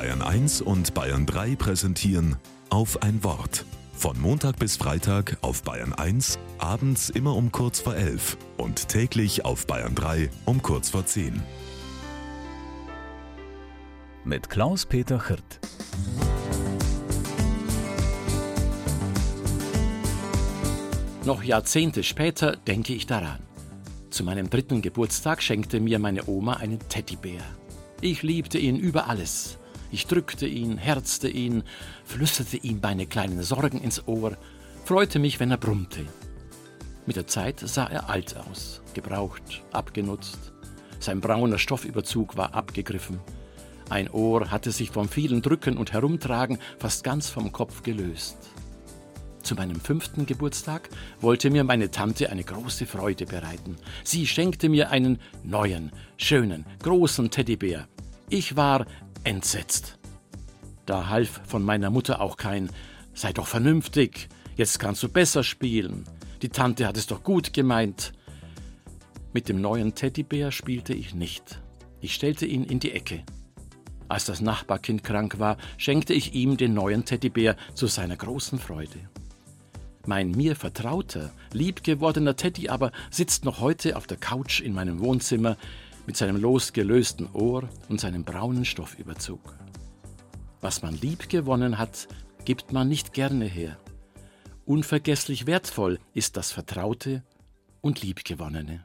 Bayern 1 und Bayern 3 präsentieren auf ein Wort. Von Montag bis Freitag auf Bayern 1, abends immer um kurz vor 11 und täglich auf Bayern 3 um kurz vor 10. Mit Klaus-Peter Hirt. Noch Jahrzehnte später denke ich daran. Zu meinem dritten Geburtstag schenkte mir meine Oma einen Teddybär. Ich liebte ihn über alles. Ich drückte ihn, herzte ihn, flüsterte ihm meine kleinen Sorgen ins Ohr, freute mich, wenn er brummte. Mit der Zeit sah er alt aus, gebraucht, abgenutzt. Sein brauner Stoffüberzug war abgegriffen. Ein Ohr hatte sich vom vielen Drücken und Herumtragen fast ganz vom Kopf gelöst. Zu meinem fünften Geburtstag wollte mir meine Tante eine große Freude bereiten. Sie schenkte mir einen neuen, schönen, großen Teddybär. Ich war entsetzt. Da half von meiner Mutter auch kein Sei doch vernünftig, jetzt kannst du besser spielen. Die Tante hat es doch gut gemeint. Mit dem neuen Teddybär spielte ich nicht. Ich stellte ihn in die Ecke. Als das Nachbarkind krank war, schenkte ich ihm den neuen Teddybär zu seiner großen Freude. Mein mir vertrauter, liebgewordener Teddy aber sitzt noch heute auf der Couch in meinem Wohnzimmer mit seinem losgelösten Ohr und seinem braunen Stoffüberzug. Was man lieb gewonnen hat, gibt man nicht gerne her. Unvergesslich wertvoll ist das Vertraute und Liebgewonnene.